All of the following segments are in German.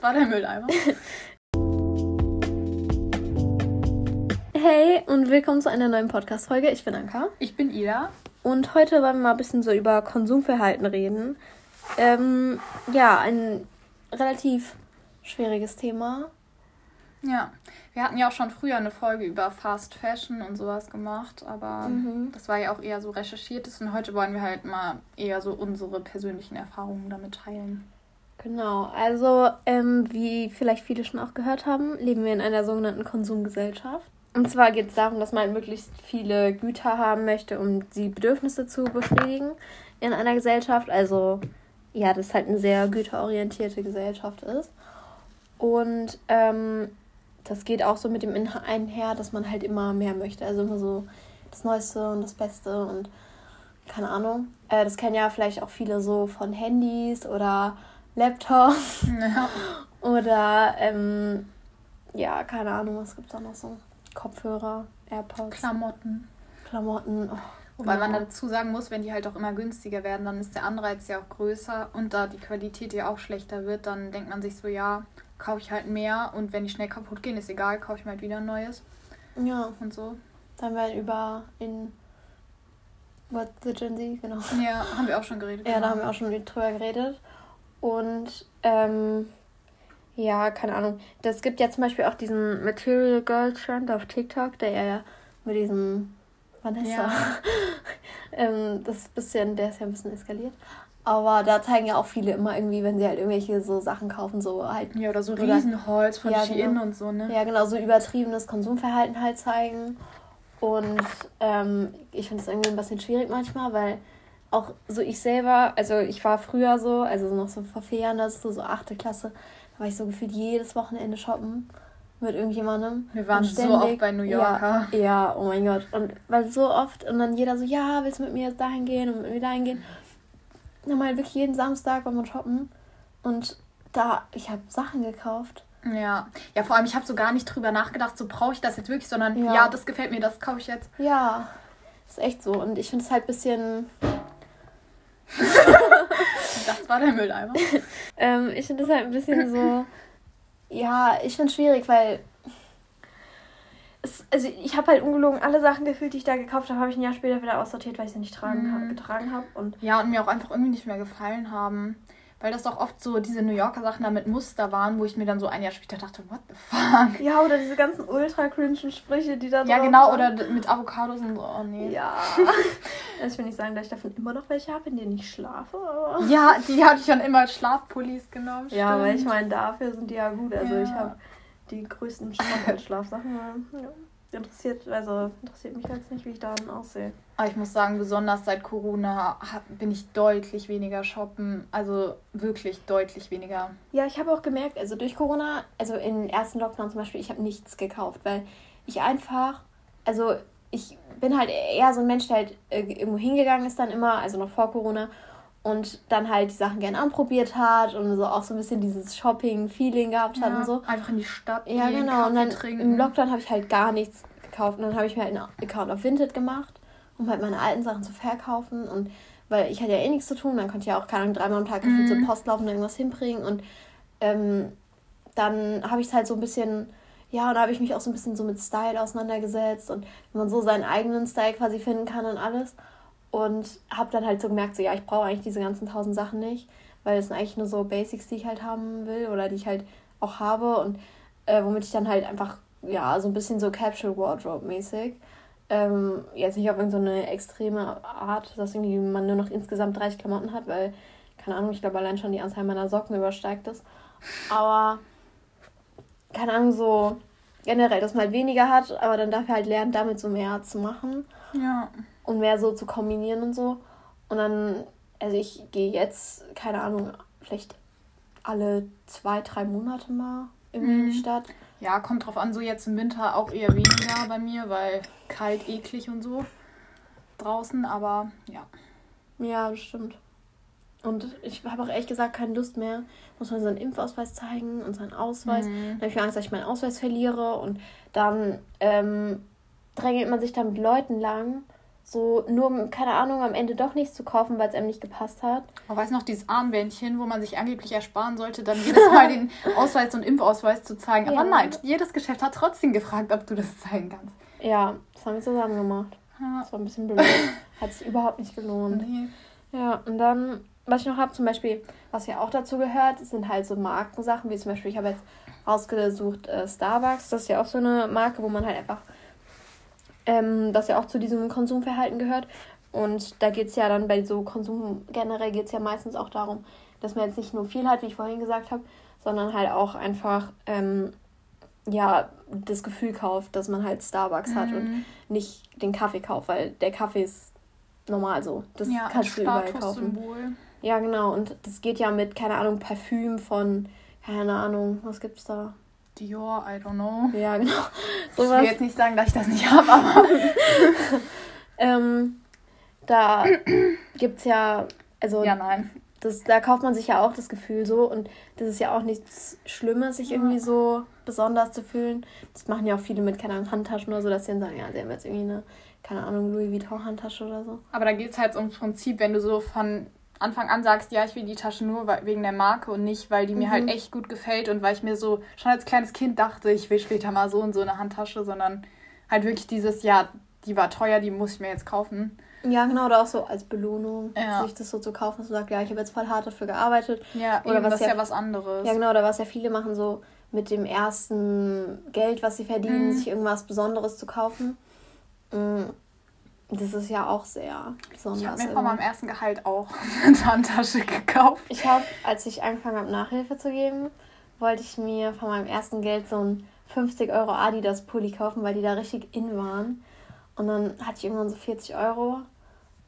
Das war der Mülleimer. Hey und willkommen zu einer neuen Podcast-Folge. Ich bin Anka. Ich bin Ida. Und heute wollen wir mal ein bisschen so über Konsumverhalten reden. Ähm, ja, ein relativ schwieriges Thema. Ja, wir hatten ja auch schon früher eine Folge über Fast Fashion und sowas gemacht, aber mhm. das war ja auch eher so recherchiertes und heute wollen wir halt mal eher so unsere persönlichen Erfahrungen damit teilen. Genau, also ähm, wie vielleicht viele schon auch gehört haben, leben wir in einer sogenannten Konsumgesellschaft. Und zwar geht es darum, dass man möglichst viele Güter haben möchte, um die Bedürfnisse zu befriedigen in einer Gesellschaft. Also ja, das halt eine sehr güterorientierte Gesellschaft ist. Und ähm, das geht auch so mit dem einher, dass man halt immer mehr möchte. Also immer so das Neueste und das Beste und keine Ahnung. Äh, das kennen ja vielleicht auch viele so von Handys oder Laptops. Ja. oder ähm, ja, keine Ahnung, was gibt es da noch so? Kopfhörer, AirPods. Klamotten. Klamotten. Oh, Wobei genau. man dazu sagen muss, wenn die halt auch immer günstiger werden, dann ist der Anreiz ja auch größer und da die Qualität ja auch schlechter wird, dann denkt man sich so, ja, kaufe ich halt mehr und wenn die schnell kaputt gehen, ist egal, kaufe ich mir halt wieder ein neues. Ja. Und so. Dann werden über in What the Gen Z, genau. Ja, haben wir auch schon geredet. Ja, genau. da haben wir auch schon drüber geredet. Und ähm, ja, keine Ahnung. Das gibt ja zum Beispiel auch diesen Material Girl Trend auf TikTok, der ja mit diesem Vanessa. Ja. ähm, das bisschen, der ist ja ein bisschen eskaliert. Aber da zeigen ja auch viele immer irgendwie, wenn sie halt irgendwelche so Sachen kaufen, so halt. Ja, oder so Riesenholz von ja, Shein genau. und so, ne? Ja, genau, so übertriebenes Konsumverhalten halt zeigen. Und ähm, ich finde das irgendwie ein bisschen schwierig manchmal, weil auch so ich selber, also ich war früher so, also noch so vor vier Jahren, das ist so, so achte Klasse, war ich so gefühlt jedes Wochenende shoppen mit irgendjemandem. Wir waren ständig, so oft bei New Yorker. Ja, ja, oh mein Gott. Und weil so oft und dann jeder so, ja, willst du mit mir jetzt dahin gehen und mit mir dahin gehen? Dann mal wirklich jeden Samstag war man shoppen und da, ich habe Sachen gekauft. Ja, ja, vor allem, ich habe so gar nicht drüber nachgedacht, so brauche ich das jetzt wirklich, sondern ja. ja, das gefällt mir, das kaufe ich jetzt. Ja, ist echt so. Und ich finde es halt ein bisschen das war der Mülleimer. ähm, ich finde das halt ein bisschen so. Ja, ich finde es schwierig, weil. Es, also ich habe halt ungelogen alle Sachen gefühlt, die ich da gekauft habe, habe ich ein Jahr später wieder aussortiert, weil ich sie nicht tragen, mhm. getragen habe. Und ja, und mir auch einfach irgendwie nicht mehr gefallen haben weil das doch oft so diese New Yorker Sachen da mit Muster waren, wo ich mir dann so ein Jahr später dachte, what the fuck? Ja, oder diese ganzen ultra cringen Sprüche, die da Ja, genau, waren. oder mit Avocados und so, oh nee. Ja. also ich will nicht sagen, dass ich davon immer noch welche habe, in denen ich schlafe. Ja, die hatte ich dann immer als Schlafpullis genommen. Ja, weil ich meine, dafür sind die ja gut. Also ja. ich habe die größten Schlafsachen. Ja interessiert, also interessiert mich jetzt nicht, wie ich daran aussehe. Aber ich muss sagen, besonders seit Corona bin ich deutlich weniger shoppen. Also wirklich deutlich weniger. Ja, ich habe auch gemerkt, also durch Corona, also im ersten Lockdown zum Beispiel, ich habe nichts gekauft, weil ich einfach, also ich bin halt eher so ein Mensch, der halt äh, irgendwo hingegangen ist dann immer, also noch vor Corona und dann halt die Sachen gerne anprobiert hat und so auch so ein bisschen dieses Shopping-Feeling gehabt ja, hat und so. Einfach in die Stadt Ja, gehen, genau. Kaffee und dann trinken. im Lockdown habe ich halt gar nichts gekauft. Und dann habe ich mir halt einen Account auf Vinted gemacht, um halt meine alten Sachen zu verkaufen. Und weil ich hatte ja eh nichts zu tun, dann konnte ich ja auch keine Ahnung, dreimal am Tag mhm. zur Post laufen und irgendwas hinbringen. Und ähm, dann habe ich es halt so ein bisschen ja, und da habe ich mich auch so ein bisschen so mit Style auseinandergesetzt und wenn man so seinen eigenen Style quasi finden kann und alles. Und habe dann halt so gemerkt, so ja, ich brauche eigentlich diese ganzen tausend Sachen nicht, weil es sind eigentlich nur so Basics, die ich halt haben will oder die ich halt auch habe und äh, womit ich dann halt einfach, ja, so ein bisschen so Capsule Wardrobe mäßig. Ähm, jetzt nicht auf irgendeine so extreme Art, dass irgendwie man nur noch insgesamt 30 Klamotten hat, weil, keine Ahnung, ich glaube allein schon die Anzahl meiner Socken übersteigt ist. Aber, keine Ahnung, so generell, dass man halt weniger hat, aber dann dafür halt lernt, damit so mehr zu machen. Ja und mehr so zu kombinieren und so. Und dann, also ich gehe jetzt, keine Ahnung, vielleicht alle zwei, drei Monate mal irgendwie mhm. in die mhm. Stadt. Ja, kommt drauf an, so jetzt im Winter auch eher weniger bei mir, weil kalt, eklig und so draußen, aber ja. Ja, das stimmt. Und ich habe auch ehrlich gesagt keine Lust mehr. Muss man seinen Impfausweis zeigen und seinen Ausweis. Mhm. Dann habe ich Angst, dass ich meinen Ausweis verliere. Und dann ähm, drängelt man sich da mit Leuten lang, so nur, keine Ahnung, am Ende doch nichts zu kaufen, weil es einem nicht gepasst hat. Man weiß noch, dieses Armbändchen, wo man sich angeblich ersparen sollte, dann jedes Mal den Ausweis und Impfausweis zu zeigen. Aber ja. nein, jedes Geschäft hat trotzdem gefragt, ob du das zeigen kannst. Ja, das haben wir zusammen gemacht. Ja. Das war ein bisschen blöd. hat sich überhaupt nicht gelohnt. Nee. Ja, und dann, was ich noch habe, zum Beispiel, was ja auch dazu gehört, sind halt so Markensachen, wie zum Beispiel, ich habe jetzt rausgesucht äh, Starbucks, das ist ja auch so eine Marke, wo man halt einfach ähm, das ja auch zu diesem Konsumverhalten gehört. Und da geht es ja dann bei so Konsum generell geht es ja meistens auch darum, dass man jetzt nicht nur viel hat, wie ich vorhin gesagt habe, sondern halt auch einfach ähm, ja das Gefühl kauft, dass man halt Starbucks mhm. hat und mhm. nicht den Kaffee kauft, weil der Kaffee ist normal so. Das ja, kannst du überall kaufen. Ja, genau. Und das geht ja mit, keine Ahnung, Parfüm von, keine Ahnung, was gibt's da? Dior, I don't know. Ja, genau. So ich will jetzt nicht sagen, dass ich das nicht habe, aber. ähm, da gibt's ja. Also, ja, nein. Das, da kauft man sich ja auch das Gefühl so und das ist ja auch nichts Schlimmes, sich irgendwie so besonders zu fühlen. Das machen ja auch viele mit, keine Ahnung, Handtaschen oder so, dass sie dann sagen, ja, sie haben jetzt irgendwie eine, keine Ahnung, Louis Vuitton Handtasche oder so. Aber da geht es halt ums Prinzip, wenn du so von Anfang an sagst, ja, ich will die Tasche nur wegen der Marke und nicht, weil die mir halt mhm. echt gut gefällt und weil ich mir so schon als kleines Kind dachte, ich will später mal so und so eine Handtasche, sondern halt wirklich dieses, ja, die war teuer, die muss ich mir jetzt kaufen. Ja, genau, oder auch so als Belohnung, ja. sich das so zu kaufen, dass du sagst, ja, ich habe jetzt voll hart dafür gearbeitet. Ja, oder eben, was das ist ja, ja was anderes. Ja, genau, oder was ja viele machen, so mit dem ersten Geld, was sie verdienen, mhm. sich irgendwas Besonderes zu kaufen. Mhm. Das ist ja auch sehr besonders. Ich habe mir von meinem ersten Gehalt auch eine Handtasche gekauft. Ich habe, als ich angefangen habe, Nachhilfe zu geben, wollte ich mir von meinem ersten Geld so ein 50 Euro Adidas Pulli kaufen, weil die da richtig in waren. Und dann hatte ich irgendwann so 40 Euro.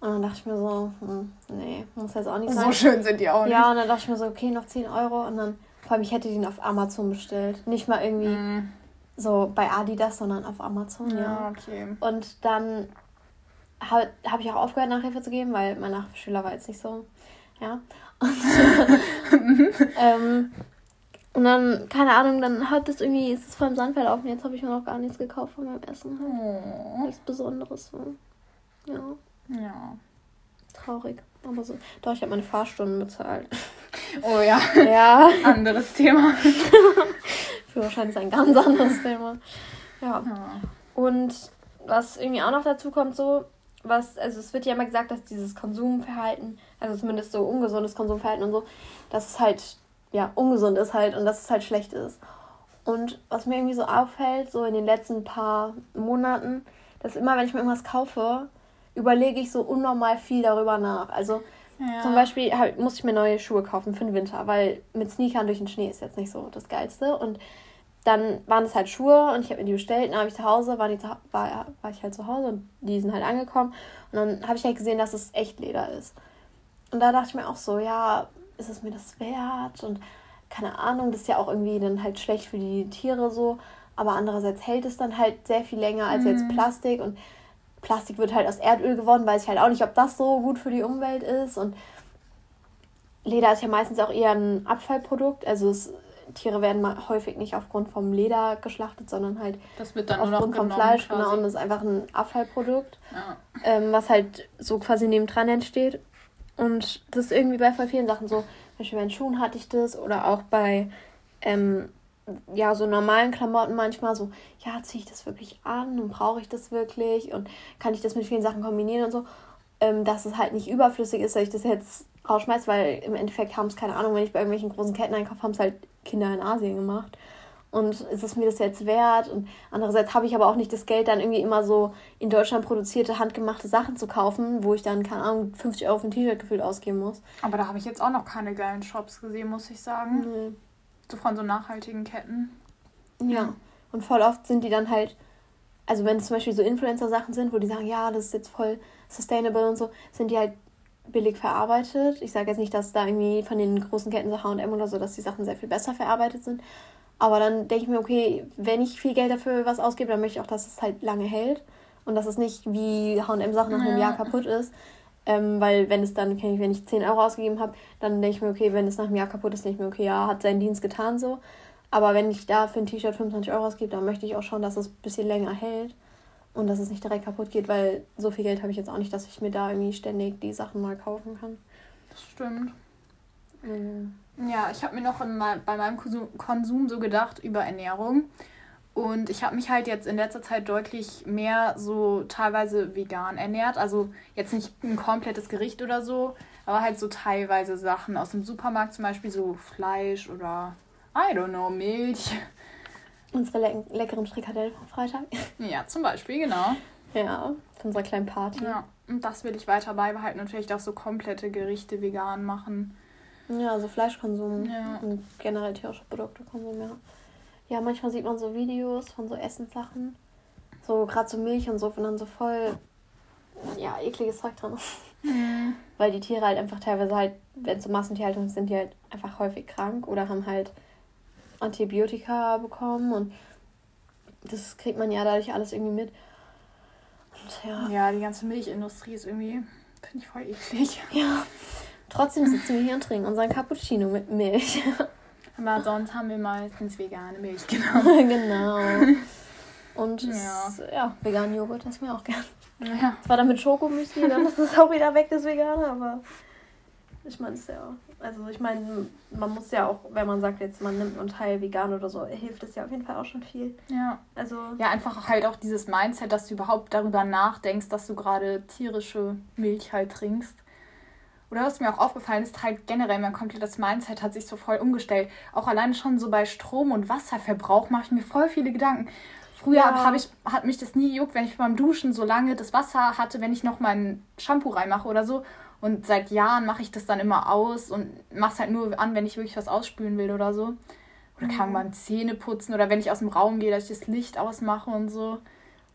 Und dann dachte ich mir so, hm, nee, muss jetzt auch nicht sein. So schön sind die auch nicht. Ja, und dann dachte ich mir so, okay, noch 10 Euro. Und dann, vor allem, ich hätte den auf Amazon bestellt. Nicht mal irgendwie mm. so bei Adidas, sondern auf Amazon, ja. ja. okay. Und dann habe hab ich auch aufgehört, Nachhilfe zu geben, weil mein Nachhilfeschüler war jetzt nicht so, ja. Und, ähm, und dann, keine Ahnung, dann hat es irgendwie, ist es voll im Sand verlaufen. Jetzt habe ich mir noch gar nichts gekauft von meinem Essen. Halt. Oh. Nichts Besonderes. So. Ja. Ja. Traurig. Aber so. Doch, ich habe meine Fahrstunden bezahlt. Oh ja. Ja. Anderes Thema. Führerschein ist ein ganz anderes Thema. Ja. ja. Und was irgendwie auch noch dazu kommt, so, was, also es wird ja immer gesagt, dass dieses Konsumverhalten, also zumindest so ungesundes Konsumverhalten und so, dass es halt, ja, ungesund ist halt und dass es halt schlecht ist. Und was mir irgendwie so auffällt, so in den letzten paar Monaten, dass immer, wenn ich mir irgendwas kaufe, überlege ich so unnormal viel darüber nach. Also ja. zum Beispiel halt, muss ich mir neue Schuhe kaufen für den Winter, weil mit Sneakern durch den Schnee ist jetzt nicht so das Geilste. Und dann waren es halt Schuhe und ich habe mir die bestellt. Dann habe ich zu Hause, war, die, war, war ich halt zu Hause und die sind halt angekommen. Und dann habe ich halt gesehen, dass es echt Leder ist. Und da dachte ich mir auch so, ja, ist es mir das wert? Und keine Ahnung, das ist ja auch irgendwie dann halt schlecht für die Tiere so. Aber andererseits hält es dann halt sehr viel länger als mhm. jetzt Plastik. Und Plastik wird halt aus Erdöl gewonnen, weiß ich halt auch nicht, ob das so gut für die Umwelt ist. Und Leder ist ja meistens auch eher ein Abfallprodukt. Also es Tiere werden häufig nicht aufgrund vom Leder geschlachtet, sondern halt aufgrund vom Fleisch. Quasi. Genau, und das ist einfach ein Abfallprodukt, ja. ähm, was halt so quasi nebendran entsteht. Und das ist irgendwie bei voll vielen Sachen so. Zum Beispiel bei den Schuhen hatte ich das oder auch bei ähm, ja, so normalen Klamotten manchmal so, ja, ziehe ich das wirklich an und brauche ich das wirklich und kann ich das mit vielen Sachen kombinieren und so, ähm, dass es halt nicht überflüssig ist, dass ich das jetzt rausschmeiße, weil im Endeffekt haben es, keine Ahnung, wenn ich bei irgendwelchen großen Ketten einkaufe, haben es halt Kinder in Asien gemacht. Und ist es mir das jetzt wert? Und andererseits habe ich aber auch nicht das Geld, dann irgendwie immer so in Deutschland produzierte, handgemachte Sachen zu kaufen, wo ich dann, keine Ahnung, 50 Euro für ein T-Shirt gefühlt ausgeben muss. Aber da habe ich jetzt auch noch keine geilen Shops gesehen, muss ich sagen. Nee. So von so nachhaltigen Ketten. Ja. Und voll oft sind die dann halt, also wenn es zum Beispiel so Influencer-Sachen sind, wo die sagen, ja, das ist jetzt voll sustainable und so, sind die halt billig verarbeitet. Ich sage jetzt nicht, dass da irgendwie von den großen Ketten so HM oder so, dass die Sachen sehr viel besser verarbeitet sind. Aber dann denke ich mir, okay, wenn ich viel Geld dafür was ausgebe, dann möchte ich auch, dass es halt lange hält. Und dass es nicht wie HM-Sachen nach einem Jahr kaputt ist. Ähm, weil wenn es dann, wenn ich 10 Euro ausgegeben habe, dann denke ich mir, okay, wenn es nach einem Jahr kaputt ist, denke ich mir, okay, ja, hat seinen Dienst getan so. Aber wenn ich da für ein T-Shirt 25 Euro ausgebe, dann möchte ich auch schon, dass es ein bisschen länger hält. Und dass es nicht direkt kaputt geht, weil so viel Geld habe ich jetzt auch nicht, dass ich mir da irgendwie ständig die Sachen mal kaufen kann. Das stimmt. Mhm. Ja, ich habe mir noch mein, bei meinem Konsum so gedacht über Ernährung. Und ich habe mich halt jetzt in letzter Zeit deutlich mehr so teilweise vegan ernährt. Also jetzt nicht ein komplettes Gericht oder so, aber halt so teilweise Sachen aus dem Supermarkt, zum Beispiel so Fleisch oder, I don't know, Milch. Unsere le leckeren Frikadellen vom Freitag. Ja, zum Beispiel, genau. Ja, von unserer kleinen Party. Ja, und das will ich weiter beibehalten und vielleicht auch so komplette Gerichte vegan machen. Ja, also Fleischkonsum ja. und generell tierische Produkte konsumieren. Ja. ja, manchmal sieht man so Videos von so Essenssachen. So gerade so Milch und so, wenn dann so voll ja, ekliges Zeug drin ist. Mhm. Weil die Tiere halt einfach teilweise halt, wenn es so Massentierhaltung ist, sind die halt einfach häufig krank oder haben halt Antibiotika bekommen und das kriegt man ja dadurch alles irgendwie mit. Und ja. Ja, die ganze Milchindustrie ist irgendwie, finde ich voll eklig. Ja. Trotzdem sitzen wir hier und trinken unseren Cappuccino mit Milch. Aber sonst haben wir meistens vegane Milch genommen. genau. Und ja. Ja, veganen Joghurt essen wir auch gern. Ja. Zwar dann mit Schokomüsli, dann ist es auch wieder weg, das Vegane, aber ich meine es ja. Also ich meine, man muss ja auch, wenn man sagt jetzt, man nimmt einen Teil vegan oder so, hilft es ja auf jeden Fall auch schon viel. Ja. Also. Ja, einfach halt auch dieses Mindset, dass du überhaupt darüber nachdenkst, dass du gerade tierische Milch halt trinkst. Oder was mir auch aufgefallen ist, halt generell mein komplettes Mindset hat sich so voll umgestellt. Auch alleine schon so bei Strom- und Wasserverbrauch mache ich mir voll viele Gedanken. Früher ja. Ich, hat mich das nie juckt, wenn ich beim Duschen so lange das Wasser hatte, wenn ich noch mein Shampoo reinmache oder so. Und seit Jahren mache ich das dann immer aus und mache es halt nur an, wenn ich wirklich was ausspülen will oder so. Oder kann mhm. beim Zähneputzen oder wenn ich aus dem Raum gehe, dass ich das Licht ausmache und so.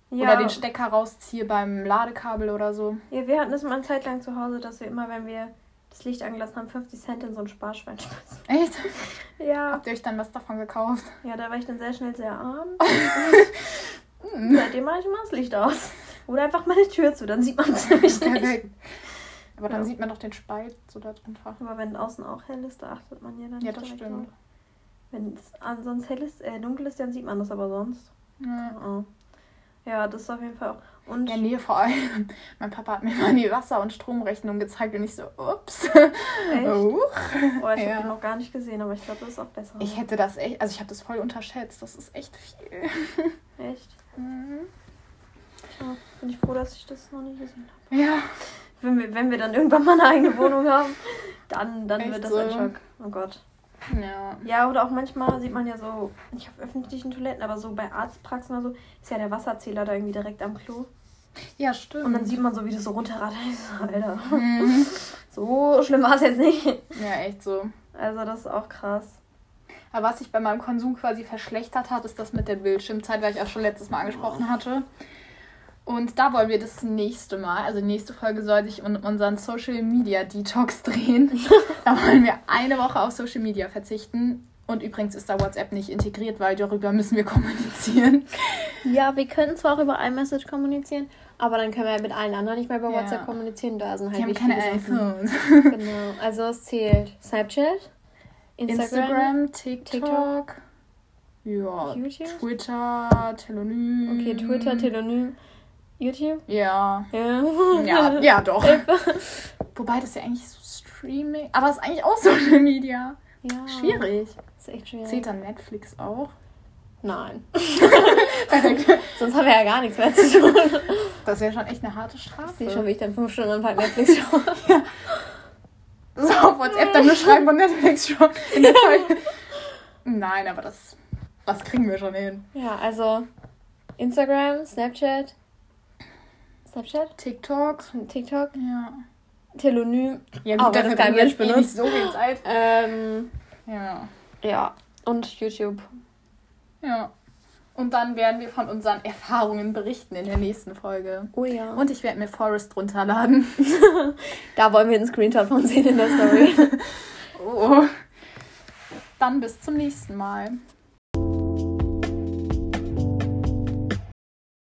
Ja. Oder den Stecker rausziehe beim Ladekabel oder so. Ja, wir hatten das mal eine Zeit lang zu Hause, dass wir immer, wenn wir das Licht angelassen haben, 50 Cent in so ein Sparschwein schmeißen. Echt? Ja. Habt ihr euch dann was davon gekauft? Ja, da war ich dann sehr schnell sehr arm. Seitdem mache ich immer das Licht aus. Oder einfach meine Tür zu, dann sieht man es nämlich nicht. Aber dann ja. sieht man doch den Spalt so da drunter. Aber wenn außen auch hell ist, da achtet man ja dann nicht Ja, das stimmt. Wenn es ansonsten hell ist, äh, dunkel ist, dann sieht man das aber sonst. Ja. Oh. Ja, das ist auf jeden Fall auch. Und ja, nee, vor allem, mein Papa hat mir mal die Wasser- und Stromrechnung gezeigt und ich so, ups. Echt? Oh, oh ich ja. habe die noch gar nicht gesehen, aber ich glaube, das ist auch besser. Ich hätte das echt, also ich habe das voll unterschätzt. Das ist echt viel. Echt? Mhm. Ja, bin ich froh, dass ich das noch nie gesehen habe. Ja. Wenn wir, wenn wir dann irgendwann mal eine eigene Wohnung haben, dann, dann wird das so? ein Schock. Oh Gott. Ja. Ja, oder auch manchmal sieht man ja so, nicht auf öffentlichen Toiletten, aber so bei Arztpraxen oder so, ist ja der Wasserzähler da irgendwie direkt am Klo. Ja, stimmt. Und dann sieht man so, wie das so runterrattert. Alter. Mhm. So schlimm war es jetzt nicht. Ja, echt so. Also, das ist auch krass. Aber was sich bei meinem Konsum quasi verschlechtert hat, ist das mit der Bildschirmzeit, weil ich auch schon letztes Mal angesprochen hatte. Und da wollen wir das nächste Mal, also die nächste Folge soll sich um unseren Social Media Detox drehen. da wollen wir eine Woche auf Social Media verzichten. Und übrigens ist da WhatsApp nicht integriert, weil darüber müssen wir kommunizieren. Ja, wir können zwar auch über iMessage kommunizieren, aber dann können wir mit allen anderen nicht mehr über ja. WhatsApp kommunizieren. Da sind halt die haben keine iPhones. genau, also es zählt Snapchat, Instagram, Instagram TikTok, TikTok, ja, YouTube? Twitter, Telonym. Okay, Twitter, Telonym. YouTube? Ja. Ja, ja, ja doch. Wobei das ja eigentlich so Streaming. Aber es ist eigentlich auch Social Media. Ja. Schwierig. Das ist echt schwierig. Zählt dann Netflix auch? Nein. Sonst haben wir ja gar nichts mehr zu tun. Das wäre schon echt eine harte Strafe. Ich sehe schon, wie ich dann fünf Stunden am Tag Netflix schaue. ja. So auf WhatsApp dann nur schreiben und Netflix schauen. Nein, aber das, das kriegen wir schon hin. Ja, also Instagram, Snapchat, Snapchat? TikTok. TikTok? Ja. Telonym. Ja, gut, das kein Mensch benutzt. Nicht so viel Zeit. Ähm, ja. Ja. Und YouTube. Ja. Und dann werden wir von unseren Erfahrungen berichten in der nächsten Folge. Oh ja. Und ich werde mir Forest runterladen. da wollen wir einen Screenshot von sehen in der Story. oh. Dann bis zum nächsten Mal.